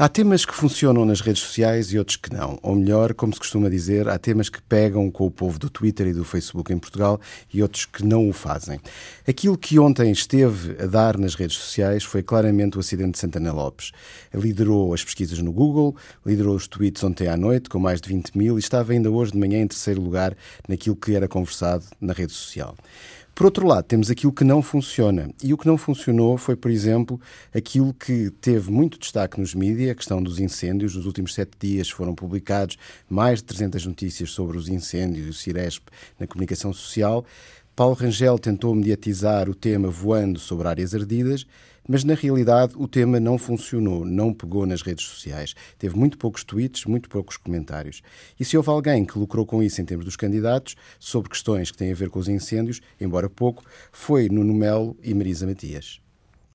Há temas que funcionam nas redes sociais e outros que não. Ou melhor, como se costuma dizer, há temas que pegam com o povo do Twitter e do Facebook em Portugal e outros que não o fazem. Aquilo que ontem esteve a dar nas redes sociais foi claramente o acidente de Santana Lopes. Liderou as pesquisas no Google, liderou os tweets ontem à noite, com mais de 20 mil, e estava ainda hoje de manhã em terceiro lugar naquilo que era conversado na rede social. Por outro lado, temos aquilo que não funciona. E o que não funcionou foi, por exemplo, aquilo que teve muito destaque nos mídias, a questão dos incêndios. Nos últimos sete dias foram publicados mais de 300 notícias sobre os incêndios e o Ciresp na comunicação social. Paulo Rangel tentou mediatizar o tema voando sobre áreas ardidas, mas na realidade o tema não funcionou, não pegou nas redes sociais. Teve muito poucos tweets, muito poucos comentários. E se houve alguém que lucrou com isso em termos dos candidatos, sobre questões que têm a ver com os incêndios, embora pouco, foi Nuno Melo e Marisa Matias.